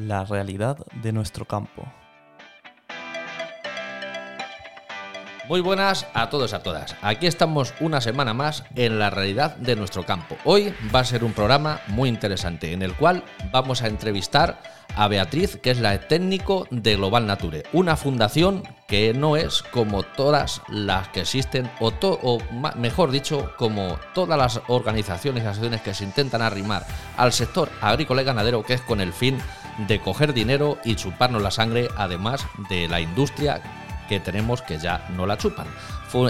la realidad de nuestro campo. Muy buenas a todos y a todas. Aquí estamos una semana más en la realidad de nuestro campo. Hoy va a ser un programa muy interesante en el cual vamos a entrevistar a Beatriz, que es la técnico de Global Nature, una fundación que no es como todas las que existen, o, o mejor dicho, como todas las organizaciones y asociaciones que se intentan arrimar al sector agrícola y ganadero, que es con el fin de coger dinero y chuparnos la sangre, además de la industria que tenemos que ya no la chupan.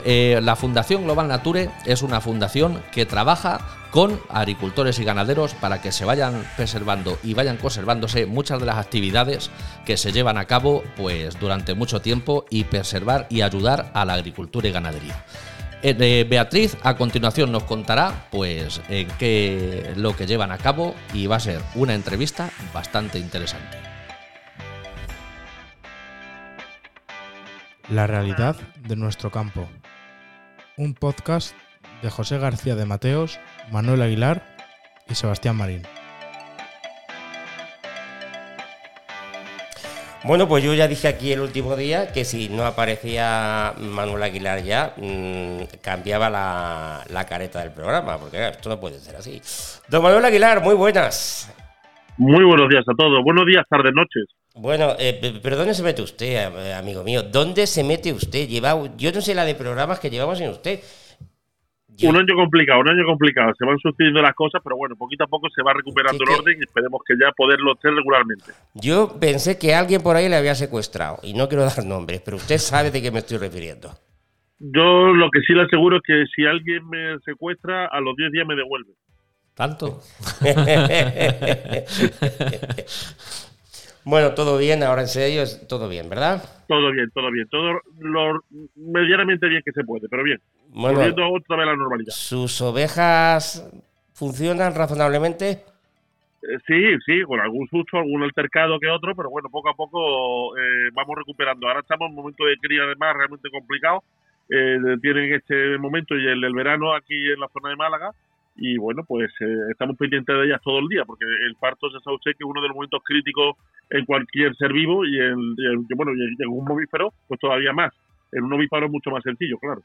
Eh, la Fundación Global Nature es una fundación que trabaja con agricultores y ganaderos para que se vayan preservando y vayan conservándose muchas de las actividades que se llevan a cabo pues durante mucho tiempo y preservar y ayudar a la agricultura y ganadería. Eh, Beatriz a continuación nos contará pues en qué lo que llevan a cabo y va a ser una entrevista bastante interesante. La realidad de nuestro campo. Un podcast de José García de Mateos, Manuel Aguilar y Sebastián Marín. Bueno, pues yo ya dije aquí el último día que si no aparecía Manuel Aguilar ya, mmm, cambiaba la, la, careta del programa, porque esto no puede ser así. Don Manuel Aguilar, muy buenas. Muy buenos días a todos. Buenos días, tardes, noches. Bueno, eh, pero ¿dónde se mete usted, eh, amigo mío? ¿Dónde se mete usted? Lleva, yo no sé la de programas que llevamos en usted. Un año complicado, un año complicado. Se van sucediendo las cosas, pero bueno, poquito a poco se va recuperando el orden y esperemos que ya poderlo hacer regularmente. Yo pensé que alguien por ahí le había secuestrado y no quiero dar nombres, pero usted sabe de qué me estoy refiriendo. Yo lo que sí le aseguro es que si alguien me secuestra, a los 10 días me devuelve. ¿Tanto? Bueno, todo bien, ahora en serio, todo bien, ¿verdad? Todo bien, todo bien, todo lo medianamente bien que se puede, pero bien. Bueno, Volviendo otra vez a la normalidad. ¿Sus ovejas funcionan razonablemente? Eh, sí, sí, con algún susto, algún altercado que otro, pero bueno, poco a poco eh, vamos recuperando. Ahora estamos en un momento de cría además realmente complicado. Eh, tienen este momento y el del verano aquí en la zona de Málaga y bueno, pues eh, estamos pendientes de ellas todo el día, porque el parto se sabe usted que es uno de los momentos críticos en cualquier ser vivo y en, bueno, y en un mamífero, pues todavía más. En un ovíparo es mucho más sencillo, claro.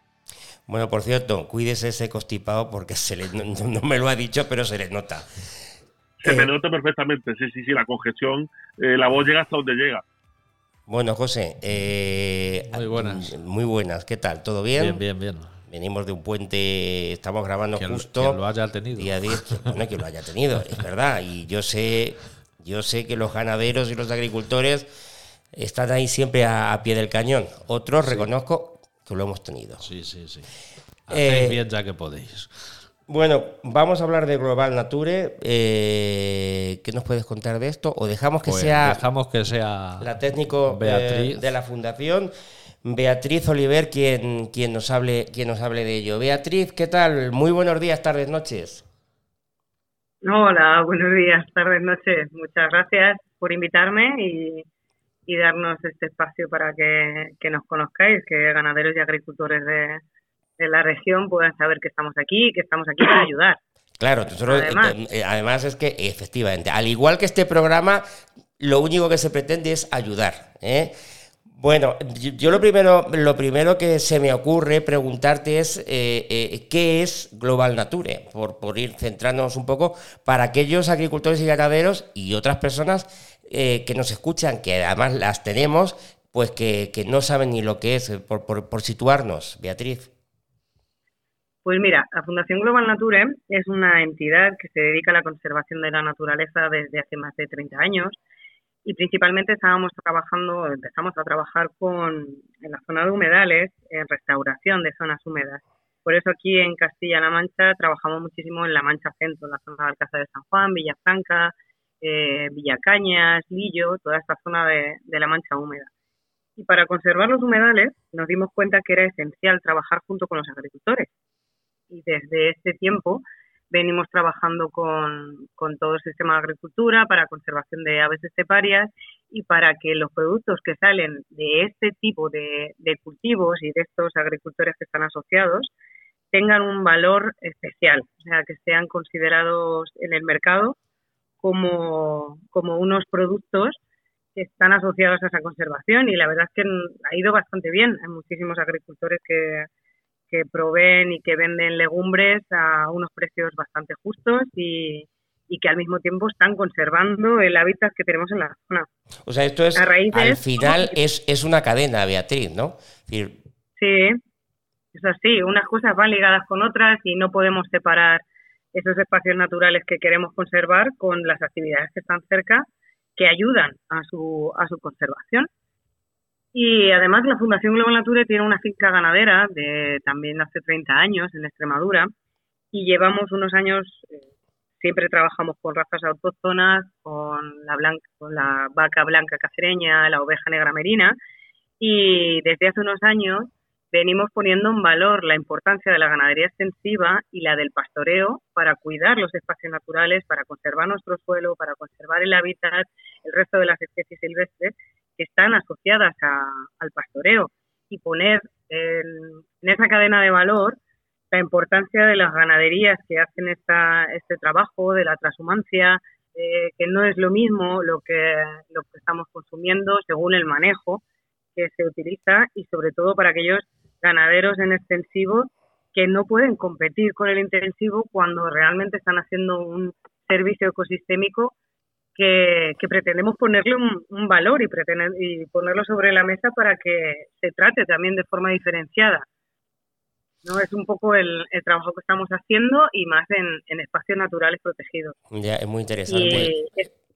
Bueno, por cierto, cuídese ese constipado porque se le, no, me lo ha dicho, pero se le nota. Se me eh, nota perfectamente, sí, sí, sí, la congestión, eh, la voz llega hasta donde llega. Bueno, José, muy buenas. Muy buenas, ¿qué tal? ¿Todo bien? Bien, bien, bien. Venimos de un puente, estamos grabando justo. Que lo haya tenido. Día 10, bueno, que lo haya tenido, es verdad. Y yo sé, yo sé que los ganaderos y los agricultores están ahí siempre a, pie del cañón. Otros reconozco que lo hemos tenido. Sí, sí, sí. Hacéis eh, bien ya que podéis. Bueno, vamos a hablar de Global Nature. Eh, ¿Qué nos puedes contar de esto? O dejamos que pues sea. Dejamos que sea. La técnico eh, de la fundación. Beatriz Oliver quien, quien, nos hable, quien nos hable de ello. Beatriz, ¿qué tal? Muy buenos días, tardes, noches. Hola, buenos días, tardes, noches. Muchas gracias por invitarme y, darnos este espacio para que, nos conozcáis, que ganaderos y agricultores de, la región puedan saber que estamos aquí y que estamos aquí para ayudar. Claro, además. Eh, eh, además es que efectivamente, al igual que este programa, lo único que se pretende es ayudar. ¿eh? Bueno, yo lo primero, lo primero que se me ocurre preguntarte es eh, eh, qué es Global Nature, por, por, ir centrándonos un poco para aquellos agricultores y ganaderos y otras personas eh, que nos escuchan, que además las tenemos, pues que, no saben ni lo que es, por, por, situarnos, Beatriz. Pues mira, la Fundación Global Nature es una entidad que se dedica a la conservación de la naturaleza desde hace más de 30 años y principalmente estábamos trabajando, empezamos a trabajar con, en la zona de humedales, en restauración de zonas húmedas. Por eso aquí en Castilla-La Mancha trabajamos muchísimo en la Mancha Centro, en la zona de Alcázar de San Juan, Villafranca, eh, Villacañas, Lillo, toda esta zona de, de la Mancha húmeda. Y para conservar los humedales nos dimos cuenta que era esencial trabajar junto con los agricultores. Y desde este tiempo venimos trabajando con, todo el sistema de agricultura para conservación de aves esteparias y para que los productos que salen de este tipo de, cultivos y de estos agricultores que están asociados tengan un valor especial, o sea, que sean considerados en el mercado como, como unos productos que están asociados a esa conservación y la verdad es que ha ido bastante bien. Hay muchísimos agricultores que, que proveen y que venden legumbres a unos precios bastante justos y, y que al mismo tiempo están conservando el hábitat que tenemos en la zona. O sea, esto es, al final es, es una cadena, Beatriz, ¿no? Sí, es así, unas cosas van ligadas con otras y no podemos separar esos espacios naturales que queremos conservar con las actividades que están cerca que ayudan a su, a su conservación. Y además la Fundación Global Nature tiene una finca ganadera de también hace 30 años en Extremadura y llevamos unos años eh, siempre trabajamos con razas autóctonas, con la, blanca, con la vaca blanca cacereña, la oveja negra merina, y desde hace unos años venimos poniendo en valor la importancia de la ganadería extensiva y la del pastoreo para cuidar los espacios naturales, para conservar nuestro suelo, para conservar el hábitat, el resto de las especies silvestres que están asociadas al pastoreo y poner en esa cadena de valor la importancia de las ganaderías que hacen esta, este trabajo, de la transhumancia, eh, que no es lo mismo lo que, lo que estamos consumiendo según el manejo que se utiliza y sobre todo para aquellos ganaderos en extensivo que no pueden competir con el intensivo cuando realmente están haciendo un servicio ecosistémico que, pretendemos ponerle un, valor y, y ponerlo sobre la mesa para que se trate también de forma diferenciada. ¿no? Es un poco el, trabajo que estamos haciendo y más en, espacios naturales protegidos. Ya, es muy interesante.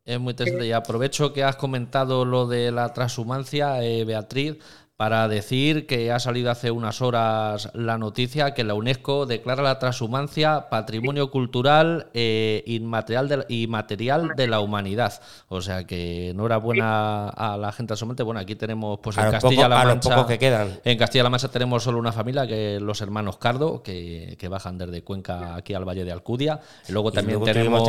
es, muy interesante. Y aprovecho que has comentado lo de la transhumancia, eh, Beatriz para decir que ha salido hace unas horas la noticia que la UNESCO declara la transhumancia patrimonio cultural e inmaterial y material de la humanidad. O sea que enhorabuena a la gente transhumante. Bueno, aquí tenemos pues en Castilla-La Mancha. que quedan. En Castilla-La Mancha tenemos solo una familia, que los hermanos Cardo, que, bajan desde Cuenca aquí al Valle de Alcudia. Y luego también tenemos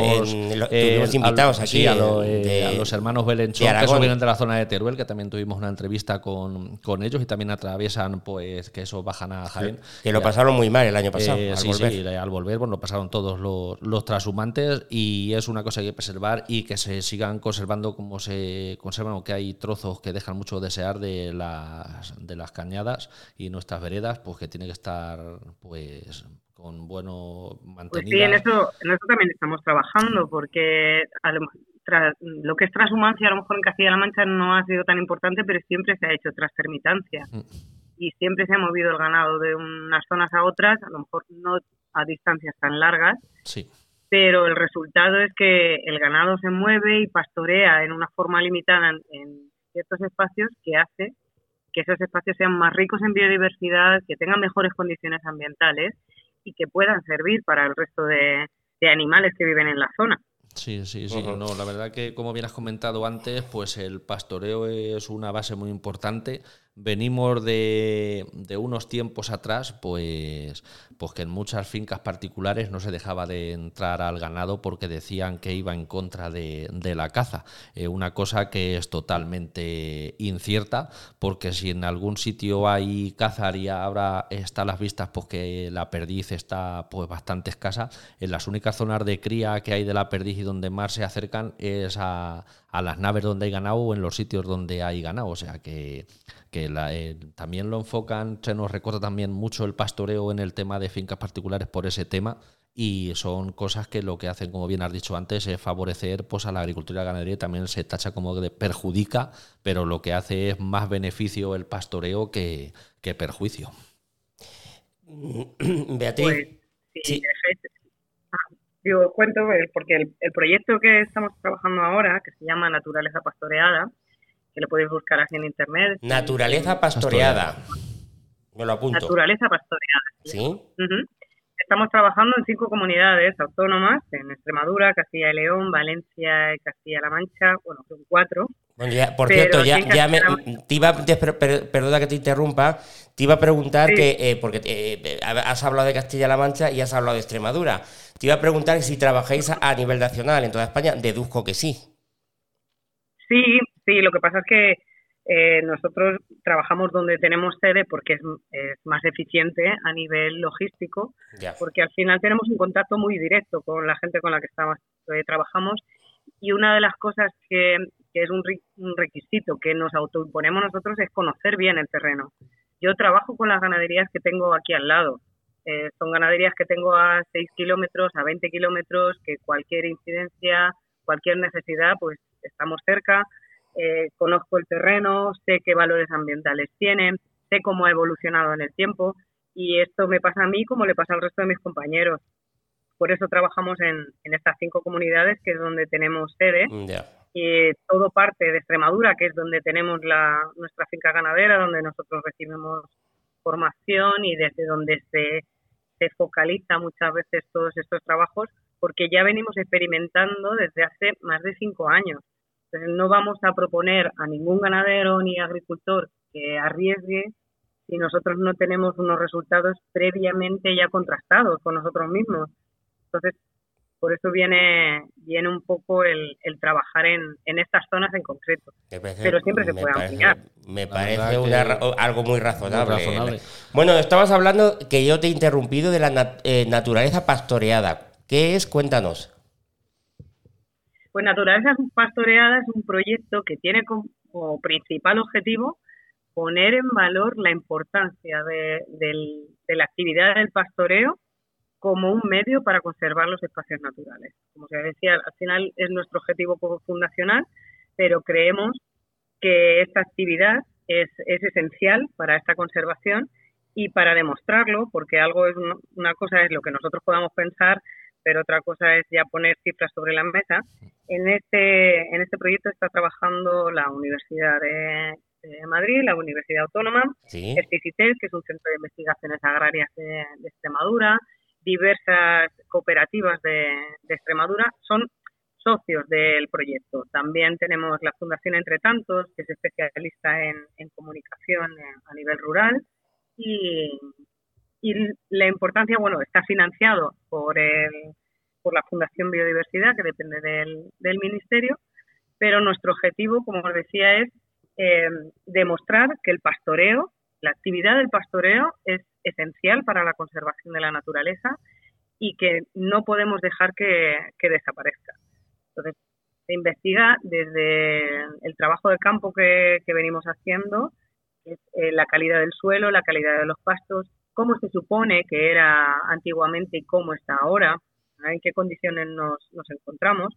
invitados aquí a, los hermanos Belenchón, que eso vienen de la zona de Teruel, que también tuvimos una entrevista con ellos y también atraviesan, pues, que eso bajan a Jaén. que lo pasaron muy mal el año pasado. Eh, al sí, volver. sí, al volver, bueno, lo pasaron todos los, los transhumantes y es una cosa que hay que preservar y que se sigan conservando como se conservan, aunque hay trozos que dejan mucho desear de las, de las cañadas y nuestras veredas, pues que tiene que estar, pues, con bueno mantenido. Pues sí, en eso, en eso también estamos trabajando, porque a lo, lo que es transhumancia, a lo mejor en Castilla-La Mancha no ha sido tan importante, pero siempre se ha hecho transfermitancia. Mm. Y siempre se ha movido el ganado de unas zonas a otras, a lo mejor no a distancias tan largas. Sí. Pero el resultado es que el ganado se mueve y pastorea en una forma limitada en, ciertos espacios que hace que esos espacios sean más ricos en biodiversidad, que tengan mejores condiciones ambientales y que puedan servir para el resto de animales que viven en la zona. Sí, sí, sí. No, la verdad que, como bien has comentado antes, pues el pastoreo es una base muy importante venimos de, unos tiempos atrás, pues, pues que en muchas fincas particulares no se dejaba de entrar al ganado porque decían que iba en contra de, la caza. Eh, una cosa que es totalmente incierta, porque si en algún sitio hay caza y ahora está a las vistas pues la perdiz está pues bastante escasa, en las únicas zonas de cría que hay de la perdiz y donde más se acercan es a, a las naves donde hay ganado o en los sitios donde hay ganado. O sea que que eh, también lo enfocan, se nos recuerda también mucho el pastoreo en el tema de fincas particulares por ese tema y son cosas que lo que hacen, como bien has dicho antes, es favorecer pues, a la agricultura y la ganadería, también se tacha como de perjudica, pero lo que hace es más beneficio el pastoreo que, perjuicio. Beatriz. Pues, sí, ah, Digo, cuento porque el, el proyecto que estamos trabajando ahora, que se llama Naturaleza Pastoreada, que lo podéis buscar así en internet. Naturaleza pastoreada. Me lo apunto. Naturaleza pastoreada. Sí. Estamos trabajando en cinco comunidades autónomas, en Extremadura, Castilla y León, Valencia y Castilla-La Mancha, bueno, son cuatro. por cierto, ya, ya me, te iba, perdona que te interrumpa, te iba a preguntar que, eh, porque eh, has hablado de Castilla-La Mancha y has hablado de Extremadura, te iba a preguntar si trabajáis a nivel nacional en toda España, deduzco que sí. Sí, Sí, lo que pasa es que eh, nosotros trabajamos donde tenemos sede porque es, más eficiente a nivel logístico, porque al final tenemos un contacto muy directo con la gente con la que estamos, eh, trabajamos Y una de las cosas que, es un, requisito que nos autoimponemos nosotros es conocer bien el terreno. Yo trabajo con las ganaderías que tengo aquí al lado. Eh, son ganaderías que tengo a 6 kilómetros, a 20 kilómetros, que cualquier incidencia, cualquier necesidad, pues estamos cerca. Eh, conozco el terreno, sé qué valores ambientales tienen, sé cómo ha evolucionado en el tiempo y esto me pasa a mí como le pasa al resto de mis compañeros. Por eso trabajamos en, estas cinco comunidades, que es donde tenemos sede. Y todo parte de Extremadura, que es donde tenemos la, nuestra finca ganadera, donde nosotros recibimos formación y desde donde se, se focaliza muchas veces todos estos trabajos, porque ya venimos experimentando desde hace más de cinco años. No vamos a proponer a ningún ganadero ni agricultor que arriesgue si nosotros no tenemos unos resultados previamente ya contrastados con nosotros mismos. Entonces, por eso viene, viene un poco el, trabajar en, estas zonas en concreto. Pero siempre se puede ampliar. Me parece algo muy razonable. Bueno, estabas hablando que yo te he interrumpido de la eh, naturaleza pastoreada. ¿Qué es? Cuéntanos. Pues Naturaleza Pastoreada es un proyecto que tiene como principal objetivo poner en valor la importancia de, la actividad del pastoreo como un medio para conservar los espacios naturales. Como se decía, al final es nuestro objetivo fundacional, pero creemos que esta actividad es, esencial para esta conservación y para demostrarlo, porque algo es una, cosa es lo que nosotros podamos pensar, pero otra cosa es ya poner cifras sobre la mesa. En este, en este proyecto está trabajando la Universidad de, de Madrid, la Universidad Autónoma, el CICITES, que es un centro de investigaciones agrarias de, Extremadura, diversas cooperativas de, Extremadura, son socios del proyecto. También tenemos la Fundación Entre Tantos, que es especialista en, comunicación a nivel rural, y, la importancia, bueno, está financiado por, el, por la Fundación Biodiversidad, que depende del, del Ministerio, pero nuestro objetivo, como os decía, es eh, demostrar que el pastoreo, la actividad del pastoreo es esencial para la conservación de la naturaleza y que no podemos dejar que, desaparezca. Entonces, se investiga desde el trabajo de campo que, venimos haciendo, eh, la calidad del suelo, la calidad de los pastos, cómo se supone que era antiguamente y cómo está ahora, en qué condiciones nos, nos encontramos.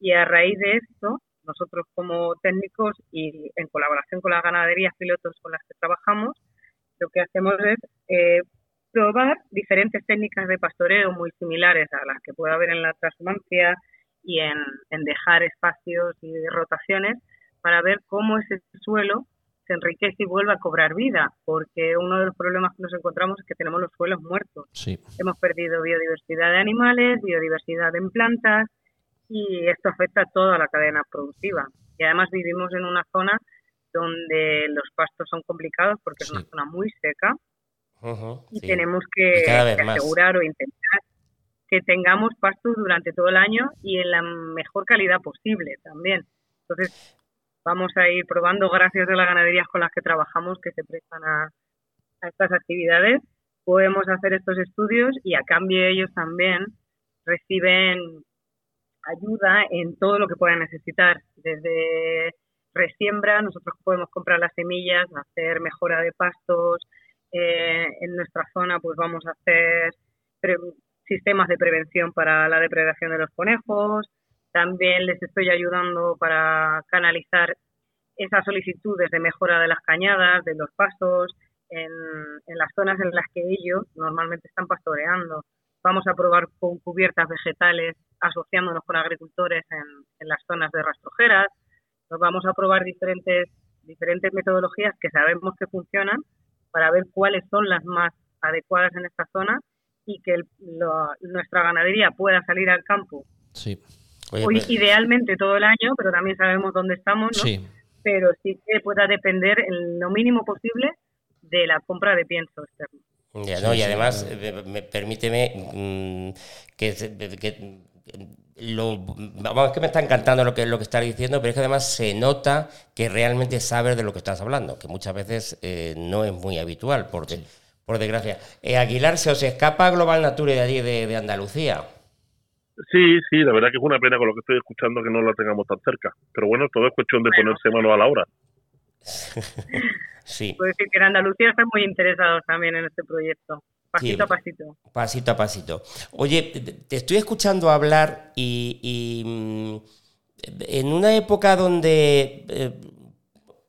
Y a raíz de esto, nosotros como técnicos y en colaboración con las ganaderías pilotos con las que trabajamos, lo que hacemos es eh, probar diferentes técnicas de pastoreo muy similares a las que puede haber en la transhumancia y en, dejar espacios y rotaciones para ver cómo ese suelo se enriquece y vuelve a cobrar vida, porque uno de los problemas que nos encontramos es que tenemos los suelos muertos. Hemos perdido biodiversidad de animales, biodiversidad en plantas, y esto afecta a toda la cadena productiva. Y además vivimos en una zona donde los pastos son complicados porque es una zona muy seca y tenemos que, asegurar o intentar que tengamos pastos durante todo el año y en la mejor calidad posible también. Entonces, vamos a ir probando, gracias a las ganaderías con las que trabajamos, que se prestan a, estas actividades, podemos hacer estos estudios y a cambio ellos también reciben ayuda en todo lo que puedan necesitar, desde resiembra, nosotros podemos comprar las semillas, hacer mejora de pastos, eh, en nuestra zona pues vamos a hacer sistemas de prevención para la depredación de los conejos, también les estoy ayudando para canalizar esas solicitudes de mejora de las cañadas, de los pastos, en, las zonas en las que ellos normalmente están pastoreando. Vamos a probar con cubiertas vegetales asociándonos con agricultores en, las zonas de rastrojeras. Nos vamos a probar diferentes, diferentes metodologías que sabemos que funcionan para ver cuáles son las más adecuadas en esta zona y que nuestra ganadería pueda salir al campo. Sí. Hoy, idealmente todo el año, pero también sabemos dónde estamos, ¿no? Sí. Pero sí que pueda depender en lo mínimo posible de la compra de pienso externo. Ya, no, y además, me, permíteme mm, que, que lo, vamos, es que me está encantando lo que, lo que estás diciendo, pero es que además se nota que realmente sabes de lo que estás hablando, que muchas veces eh, no es muy habitual, por, por desgracia. Eh, Aguilar, ¿se os escapa Global Nature de allí, de, Andalucía? Sí, sí, la verdad que es una pena con lo que estoy escuchando que no la tengamos tan cerca. Pero bueno, todo es cuestión de ponerse mano a la obra. sí. Puedo decir que en Andalucía están muy interesados también en este proyecto. Pasito a pasito. Pasito a pasito. Oye, te estoy escuchando hablar y, mm, en una época donde eh,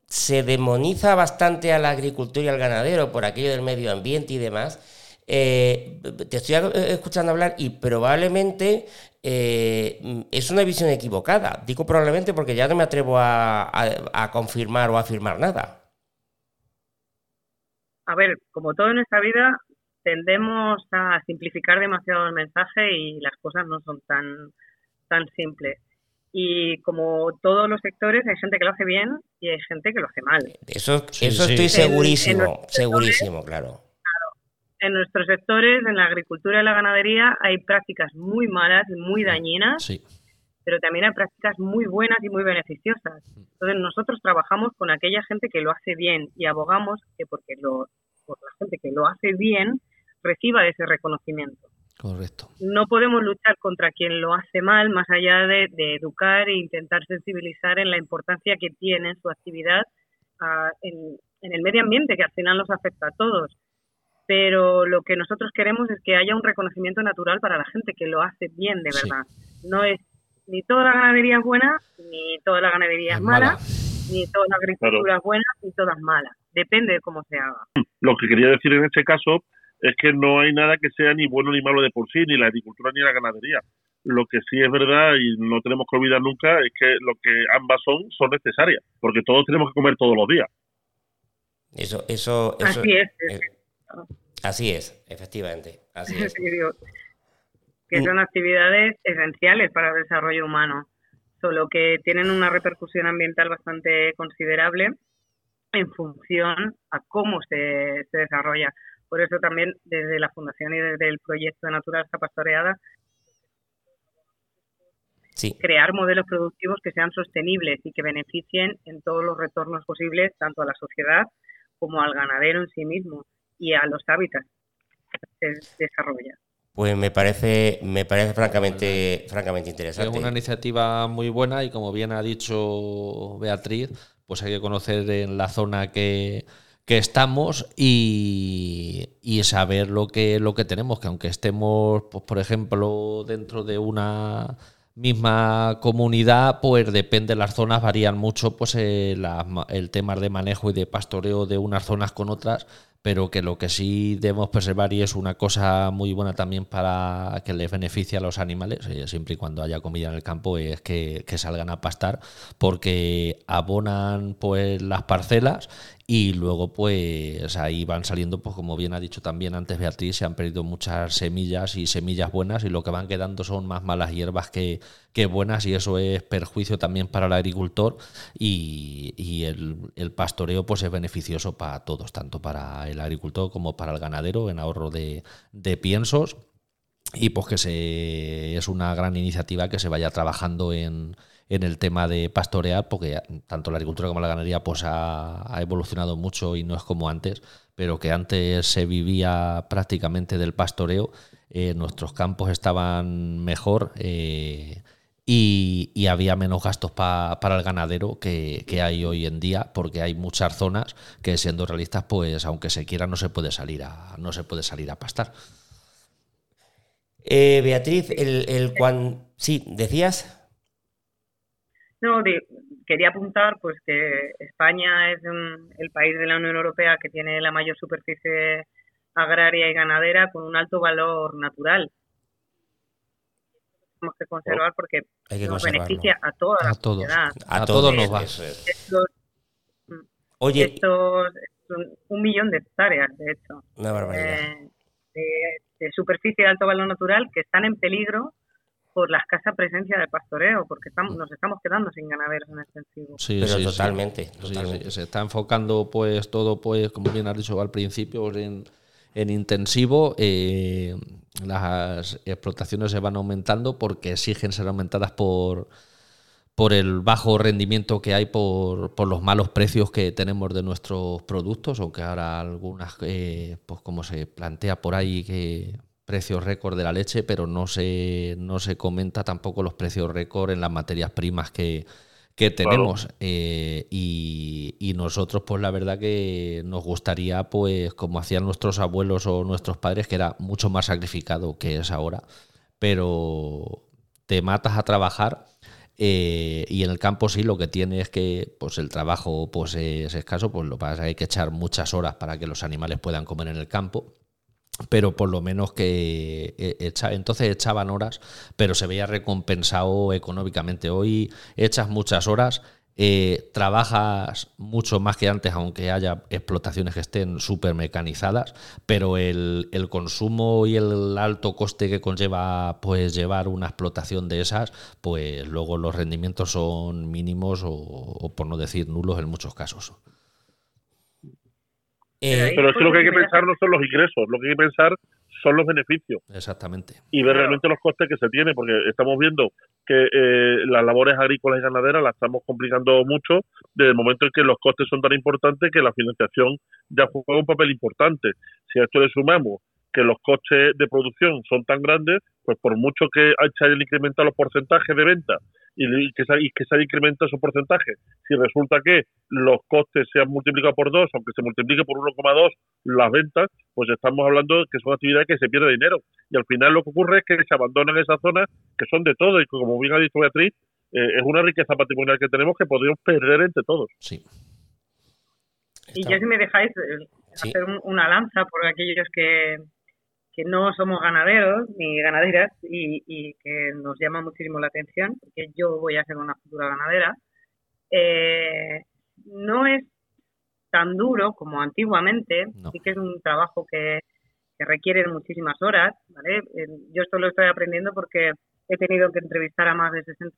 se demoniza bastante al agricultor y al ganadero por aquello del medio ambiente y demás, eh, te estoy eh, escuchando hablar y probablemente es una visión equivocada. Digo probablemente porque ya no me atrevo a confirmar o a afirmar nada. A ver, como todo en nuestra vida, tendemos a simplificar demasiado el mensaje y las cosas no son tan, tan simples. Y como todos los sectores, hay gente que lo hace bien y hay gente que lo hace mal. Eso, eso estoy segurísimo, segurísimo, claro. En nuestros sectores, en la agricultura y la ganadería, hay prácticas muy malas y muy dañinas, pero también hay prácticas muy buenas y muy beneficiosas. Entonces, nosotros trabajamos con aquella gente que lo hace bien y abogamos que porque lo, por la gente que lo hace bien, reciba ese reconocimiento. Correcto. No podemos luchar contra quien lo hace mal, más allá de, educar e intentar sensibilizar en la importancia que tiene su actividad ah, en, el medio ambiente, que al final nos afecta a todos. Pero lo que nosotros queremos es que haya un reconocimiento natural para la gente que lo hace bien de verdad. No es ni toda la ganadería es buena, ni toda la ganadería es, mala, ni toda la agricultura es buena, ni toda es mala. Depende de cómo se haga. Lo que quería decir en este caso es que no hay nada que sea ni bueno ni malo de por sí, ni la agricultura ni la ganadería. Lo que sí es verdad y no tenemos que olvidar nunca es que lo que ambas son son necesarias, porque todos tenemos que comer todos los días. Eso, eso, así es. Así es, efectivamente. Así es. que son actividades esenciales para el desarrollo humano, solo que tienen una repercusión ambiental bastante considerable en función a cómo se, se desarrolla. Por eso también desde la Fundación y desde el proyecto de Naturaleza Pastoreada, crear modelos productivos que sean sostenibles y que beneficien en todos los retornos posibles, tanto a la sociedad como al ganadero en sí mismo y a los hábitats que se desarrolla. Pues me parece, me parece francamente, francamente interesante. Es una iniciativa muy buena y como bien ha dicho Beatriz, pues hay que conocer en la zona que, que estamos y, saber lo que, lo que tenemos, que aunque estemos, pues, por ejemplo, dentro de una misma comunidad, pues depende, las zonas varían mucho, pues eh, el tema de manejo y de pastoreo de unas zonas con otras, pero que lo que sí debemos preservar y es una cosa muy buena también para que les beneficie a los animales, eh, siempre y cuando haya comida en el campo, es que, que salgan a pastar, porque abonan pues las parcelas y luego pues ahí van saliendo, pues como bien ha dicho también antes Beatriz, se han perdido muchas semillas y semillas buenas y lo que van quedando son más malas hierbas que, que buenas y eso es perjuicio también para el agricultor y, y el, el, pastoreo pues es beneficioso para todos, tanto para el agricultor como para el ganadero en ahorro de, de piensos. Y pues que se, es una gran iniciativa que se vaya trabajando en en el tema de pastorear, porque tanto la agricultura como la ganadería pues ha, evolucionado mucho y no es como antes, pero que antes se vivía prácticamente del pastoreo, eh, nuestros campos estaban mejor eh, y, había menos gastos para el ganadero que, hay hoy en día, porque hay muchas zonas que siendo realistas, pues aunque se quiera no se puede salir a, no se puede salir a pastar. Eh, Beatriz, el, el sí, decías. No, quería apuntar pues que España es el país de la Unión Europea que tiene la mayor superficie agraria y ganadera con un alto valor natural. Tenemos que conservar porque nos beneficia a toda la sociedad. A, todos nos va. Oye, estos, un millón de hectáreas, de hecho, eh, de superficie de alto valor natural que están en peligro por la escasa presencia de pastoreo, porque estamos, nos estamos quedando sin ganaderos en extensivo. Sí, Pero totalmente, Se está enfocando pues todo, pues como bien has dicho al principio, en, intensivo. Eh, las explotaciones se van aumentando porque exigen ser aumentadas por por el bajo rendimiento que hay por, por, los malos precios que tenemos de nuestros productos, aunque ahora algunas, eh, pues como se plantea por ahí, que precios récord de la leche, pero no se, no se comenta tampoco los precios récord en las materias primas que, que tenemos. Eh, y, nosotros pues la verdad que nos gustaría pues como hacían nuestros abuelos o nuestros padres que era mucho más sacrificado que es ahora pero te matas a trabajar eh, y en el campo sí lo que tiene es que pues el trabajo pues es escaso pues lo pasa hay que echar muchas horas para que los animales puedan comer en el campo pero por lo menos que eh, entonces echaban horas, pero se veía recompensado económicamente. Hoy echas muchas horas, eh, trabajas mucho más que antes, aunque haya explotaciones que estén súper mecanizadas, pero el, consumo y el alto coste que conlleva pues llevar una explotación de esas, pues luego los rendimientos son mínimos o por no decir nulos en muchos casos. Eh, pero es que lo que hay que pensar no son los ingresos, lo que hay que pensar son los beneficios. Exactamente. Y ver realmente los costes que se tiene, porque estamos viendo que eh, las labores agrícolas y ganaderas las estamos complicando mucho desde el momento en que los costes son tan importantes que la financiación ya juega un papel importante. Si a esto le sumamos que los costes de producción son tan grandes, pues por mucho que se hayan incrementado los porcentajes de venta y que, se, y que se haya incrementado esos porcentajes, si resulta que los costes se han multiplicado por dos, aunque se multiplique por 1,2 las ventas, pues estamos hablando de que son actividades que se pierde dinero. Y al final lo que ocurre es que se abandonan esas zonas que son de todo y que, como bien ha dicho Beatriz, eh, es una riqueza patrimonial que tenemos que podríamos perder entre todos. Sí. Y ya si me dejáis eh, hacer una lanza por aquellos que, que no somos ganaderos ni ganaderas y, que nos llama muchísimo la atención, porque yo voy a ser una futura ganadera, eh, no es tan duro como antiguamente, sí que es un trabajo que, requiere muchísimas horas, ¿vale? Eh, yo esto lo estoy aprendiendo porque he tenido que entrevistar a más de 60.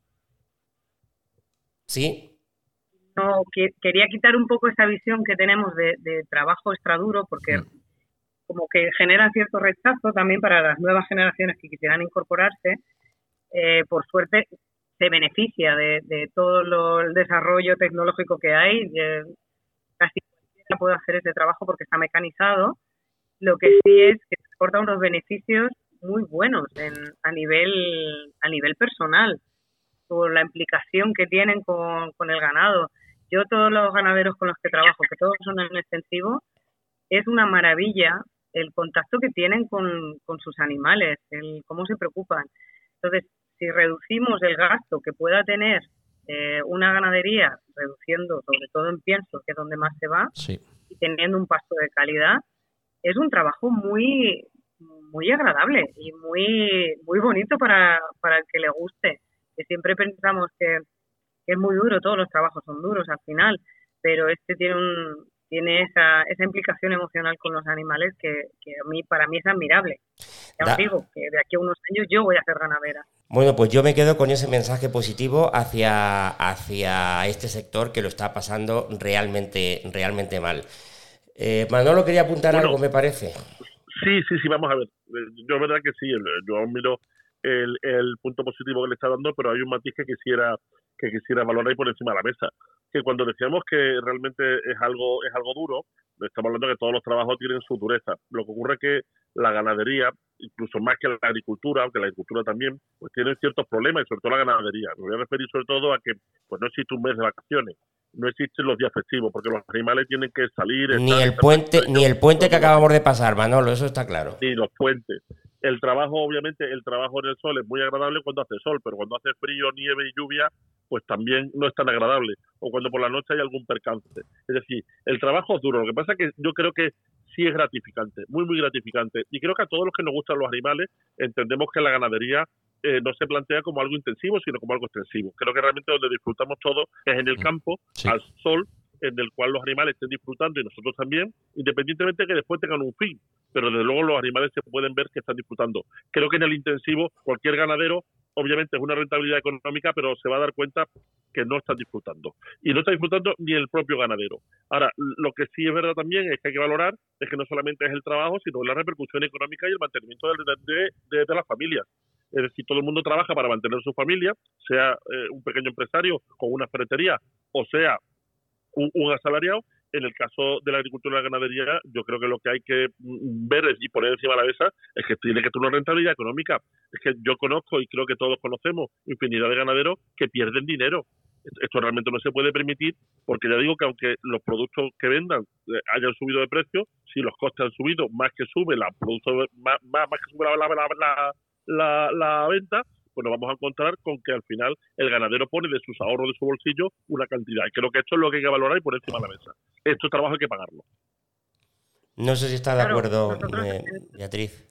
Sí. No, quería quitar un poco esa visión que tenemos de, trabajo extra duro, porque mm como que genera cierto rechazo también para las nuevas generaciones que quisieran incorporarse. Eh, por suerte se beneficia de, todo el desarrollo tecnológico que hay. casi cualquiera puede hacer ese trabajo porque está mecanizado. Lo que sí es que aporta unos beneficios muy buenos a nivel a nivel personal por la implicación que tienen con, con el ganado. Yo todos los ganaderos con los que trabajo, que todos son en extensivo, es una maravilla el contacto que tienen con, sus animales, el cómo se preocupan. Entonces, si reducimos el gasto que pueda tener eh, una ganadería, reduciendo sobre todo en pienso, que es donde más se va, y teniendo un pasto de calidad, es un trabajo muy muy agradable y muy muy bonito para, para el que le guste. Que siempre pensamos que, que es muy duro, todos los trabajos son duros al final, pero este tiene un, tiene esa, esa implicación emocional con los animales que, a mí para mí es admirable. Ya os digo que de aquí a unos años yo voy a ser ganadera. Bueno, pues yo me quedo con ese mensaje positivo hacia, hacia este sector que lo está pasando realmente, realmente mal. Eh, Manolo quería apuntar algo, me parece. Sí, sí, sí, vamos a ver. Yo es verdad que sí, yo miro el, el punto positivo que le está dando, pero hay un matiz que quisiera que quisiera valorar ahí por encima de la mesa. Que cuando decíamos que realmente es algo, es algo duro, estamos hablando de que todos los trabajos tienen su dureza. Lo que ocurre es que la ganadería, incluso más que la agricultura, aunque la agricultura también, pues tiene ciertos problemas, y sobre todo la ganadería. Me voy a referir sobre todo a que pues no existe un mes de vacaciones, no existen los días festivos, porque los animales tienen que salir. Ni el puente, ni el puente que acabamos de pasar, Manolo, eso está claro. Ni los puentes. El trabajo, obviamente, el trabajo en el sol es muy agradable cuando hace sol, pero cuando hace frío, nieve y lluvia, pues también no es tan agradable. O cuando por la noche hay algún percance. Es decir, el trabajo es duro. Lo que pasa es que yo creo que sí es gratificante, muy, muy gratificante. Y creo que a todos los que nos gustan los animales entendemos que la ganadería eh, no se plantea como algo intensivo, sino como algo extensivo. Creo que realmente donde disfrutamos todos es en el campo, al sol, en el cual los animales estén disfrutando y nosotros también, independientemente de que después tengan un fin. Pero desde luego los animales se pueden ver que están disfrutando. Creo que en el intensivo cualquier ganadero obviamente es una rentabilidad económica, pero se va a dar cuenta que no está disfrutando. Y no está disfrutando ni el propio ganadero. Ahora, lo que sí es verdad también es que hay que valorar es que no solamente es el trabajo, sino la repercusión económica y el mantenimiento de, de, las familias. Es decir, todo el mundo trabaja para mantener su familia, sea eh, un pequeño empresario con una ferretería o sea un, asalariado en el caso de la agricultura y la ganadería, yo creo que lo que hay que mm, ver y poner encima de la mesa es que tiene que tener una rentabilidad económica. Es que yo conozco y creo que todos conocemos infinidad de ganaderos que pierden dinero. Esto realmente no se puede permitir porque ya digo que aunque los productos que vendan eh, hayan subido de precio, si los costes han subido más que sube la producto más, que sube la, la venta, pues nos vamos a encontrar con que al final el ganadero pone de sus ahorros de su bolsillo una cantidad. Y creo que esto es lo que hay que valorar y poner encima de la mesa. Esto trabajo hay que pagarlo. No sé si está de acuerdo, eh, Beatriz.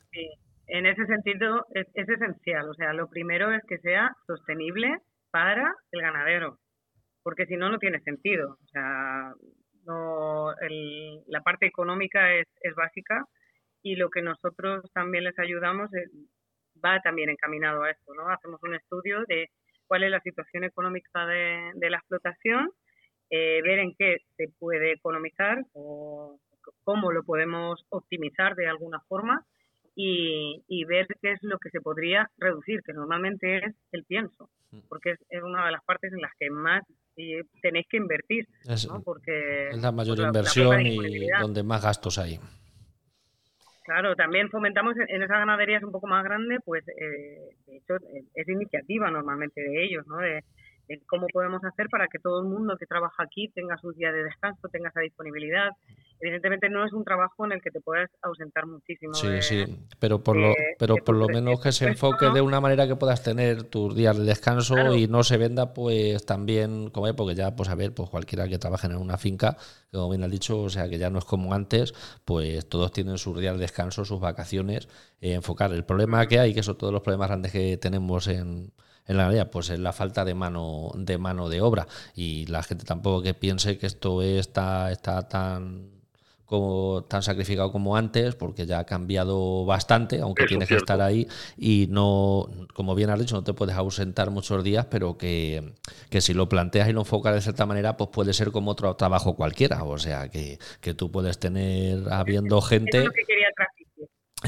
En ese sentido es, esencial. O sea, lo primero es que sea sostenible para el ganadero, porque si no, no tiene sentido. O sea, no, la parte económica es, es básica y lo que nosotros también les ayudamos es, va también encaminado a esto, ¿no? Hacemos un estudio de cuál es la situación económica de, la explotación, eh, ver en qué se puede economizar o cómo lo podemos optimizar de alguna forma y, ver qué es lo que se podría reducir, que normalmente es el pienso, mm. porque es, una de las partes en las que más eh, tenéis que invertir, ¿no? porque es la mayor inversión y donde más gastos hay. Claro, también fomentamos en esas ganaderías un poco más grandes, pues eh, de hecho es iniciativa normalmente de ellos, ¿no? De, cómo podemos hacer para que todo el mundo que trabaja aquí tenga sus días de descanso, tenga esa disponibilidad. Evidentemente no es un trabajo en el que te puedas ausentar muchísimo. Sí, sí, pero por lo, pero por lo menos que se enfoque de una manera que puedas tener tus días de descanso y no se venda pues también, como porque ya, pues a ver, pues cualquiera que trabaje en una finca, como bien has dicho, o sea que ya no es como antes, pues todos tienen sus días de descanso, sus vacaciones, eh, enfocar. El problema que hay, que son todos los problemas grandes que tenemos en en la realidad pues es la falta de mano de mano de obra. Y la gente tampoco que piense que esto está, está tan como, tan sacrificado como antes, porque ya ha cambiado bastante, aunque tienes que estar ahí. Y no, como bien has dicho, no te puedes ausentar muchos días, pero que, que si lo planteas y lo enfocas de cierta manera, pues puede ser como otro trabajo cualquiera, o sea, que, que tú puedes tener habiendo gente...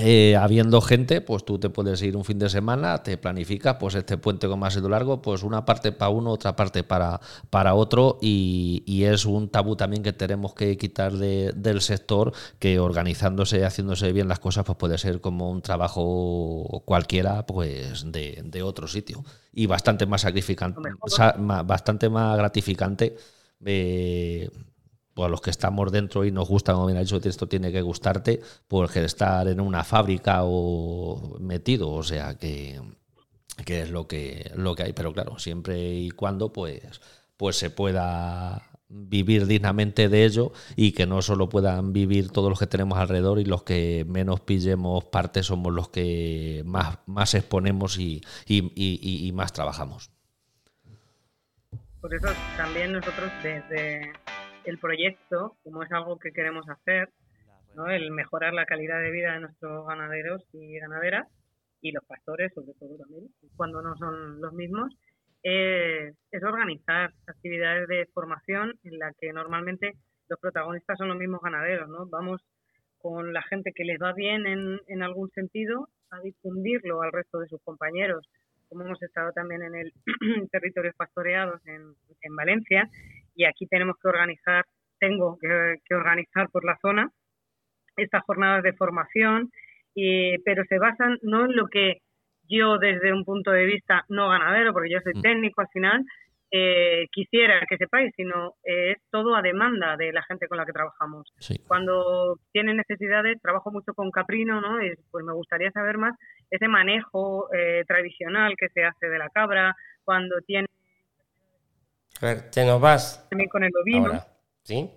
Eh, habiendo gente, pues tú te puedes ir un fin de semana, te planificas, pues este puente como ha sido largo, pues una parte para uno, otra parte para, para otro, y, es un tabú también que tenemos que quitar del sector, que organizándose, haciéndose bien las cosas, pues puede ser como un trabajo cualquiera, pues de, otro sitio, y bastante más sacrificante, bastante más gratificante. Eh, a los que estamos dentro y nos gusta, como bien ha dicho, esto tiene que gustarte, por estar en una fábrica o metido, o sea que, que es lo que, lo que hay, pero claro, siempre y cuando pues, pues se pueda vivir dignamente de ello y que no solo puedan vivir todos los que tenemos alrededor y los que menos pillemos parte somos los que más, más exponemos y, y más trabajamos. Por eso también nosotros desde el proyecto, como es algo que queremos hacer, ¿no? el mejorar la calidad de vida de nuestros ganaderos y ganaderas y los pastores, sobre todo también, cuando no son los mismos, es, organizar actividades de formación en la que normalmente los protagonistas son los mismos ganaderos, ¿no? Vamos con la gente que les va bien en, en algún sentido a difundirlo al resto de sus compañeros, como hemos estado también en el territorios pastoreados en, en Valencia, y aquí tenemos que organizar, tengo que, organizar por la zona estas jornadas de formación, y, pero se basan no en lo que yo desde un punto de vista no ganadero, porque yo soy mm. técnico al final, eh, quisiera que sepáis, sino eh, es todo a demanda de la gente con la que trabajamos. Cuando tienen necesidades, trabajo mucho con caprino, ¿no? Y, pues me gustaría saber más ese manejo eh, tradicional que se hace de la cabra, cuando tiene a ver, te nos vas. También con el ovino. ¿Sí?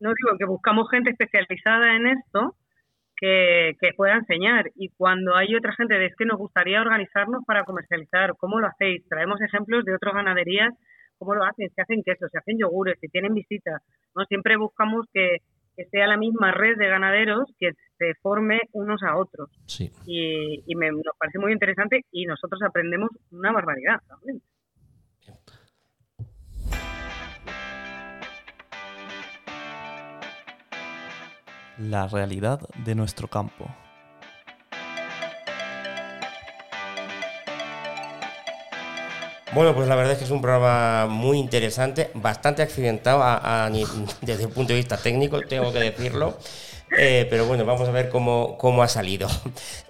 No digo que buscamos gente especializada en esto que, que, pueda enseñar. Y cuando hay otra gente de es que nos gustaría organizarnos para comercializar, ¿cómo lo hacéis? Traemos ejemplos de otras ganaderías, ¿cómo lo hacen? Se hacen quesos, se hacen yogures, si tienen visitas. ¿no? Siempre buscamos que, sea la misma red de ganaderos que se forme unos a otros. Sí. Y, y me, nos parece muy interesante y nosotros aprendemos una barbaridad también. La realidad de nuestro campo. Bueno, pues la verdad es que es un programa muy interesante, bastante accidentado desde el punto de vista técnico, tengo que decirlo. Eh, pero bueno, vamos a ver cómo, cómo ha salido.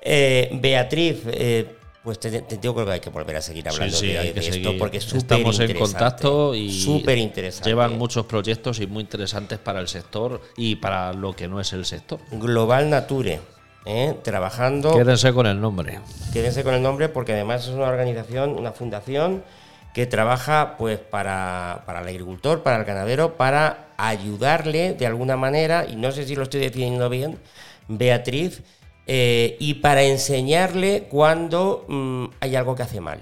Eh, Beatriz, eh, pues te, tengo que hay que volver a seguir hablando de, esto porque es Estamos en contacto y súper interesante. Llevan muchos proyectos y muy interesantes para el sector y para lo que no es el sector. Global Nature. ¿eh? trabajando. Quédense con el nombre. Quédense con el nombre porque además es una organización, una fundación que trabaja pues para, para el agricultor, para el ganadero, para ayudarle de alguna manera, y no sé si lo estoy definiendo bien, Beatriz, eh, y para enseñarle cuando mm, hay algo que hace mal.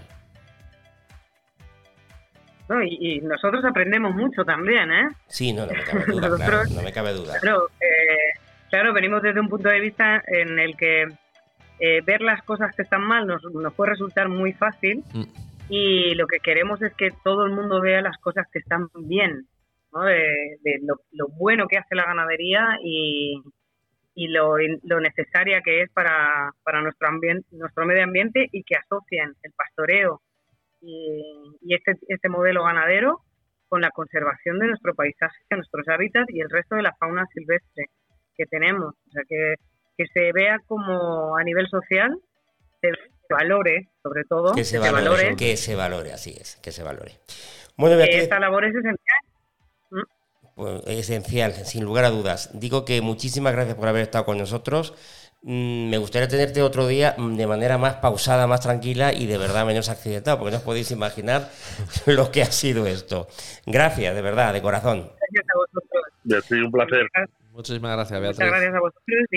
y, nosotros aprendemos mucho también, ¿eh? Sí, no, no me cabe duda, claro, no me cabe duda. Claro, eh, claro, venimos desde un punto de vista en el que eh, ver las cosas que están mal nos, nos puede resultar muy fácil mm. y lo que queremos es que todo el mundo vea las cosas que están bien, ¿no? de, lo, lo, bueno que hace la ganadería y, y lo, lo necesaria que es para, para nuestro, ambiente, nuestro medio ambiente y que asocian el pastoreo y, y este, este modelo ganadero con la conservación de nuestro paisaje, nuestros hábitats y el resto de la fauna silvestre que tenemos. O sea, que, que se vea como a nivel social, se valore, sobre todo. Que se, valore, Que se valore, así es, que se valore. Bueno, Esta labor es esencial esencial, sin lugar a dudas. Digo que muchísimas gracias por haber estado con nosotros. Mm, me gustaría tenerte otro día mm, de manera más pausada, más tranquila y de verdad menos accidentado, porque no os podéis imaginar lo que ha sido esto. Gracias, de verdad, de corazón. Gracias a vosotros. Sí, un placer. Muchísimas gracias, Beatriz. Muchas gracias a vosotros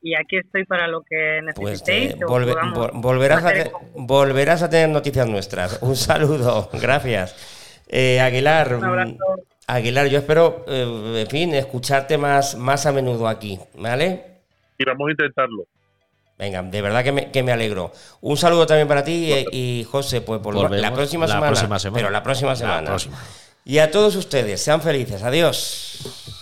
y, aquí estoy para lo que pues, necesitéis. Pues, volverás, a, volverás a tener noticias nuestras. Un saludo, gracias. Eh, Aguilar. Un abrazo. Aguilar, yo espero, eh, en fin, escucharte más, más a menudo aquí, ¿vale? Y vamos a intentarlo. Venga, de verdad que me, que me alegro. Un saludo también para ti y, José, pues por la, próxima, semana, Pero la próxima semana. Y a todos ustedes, sean felices. Adiós.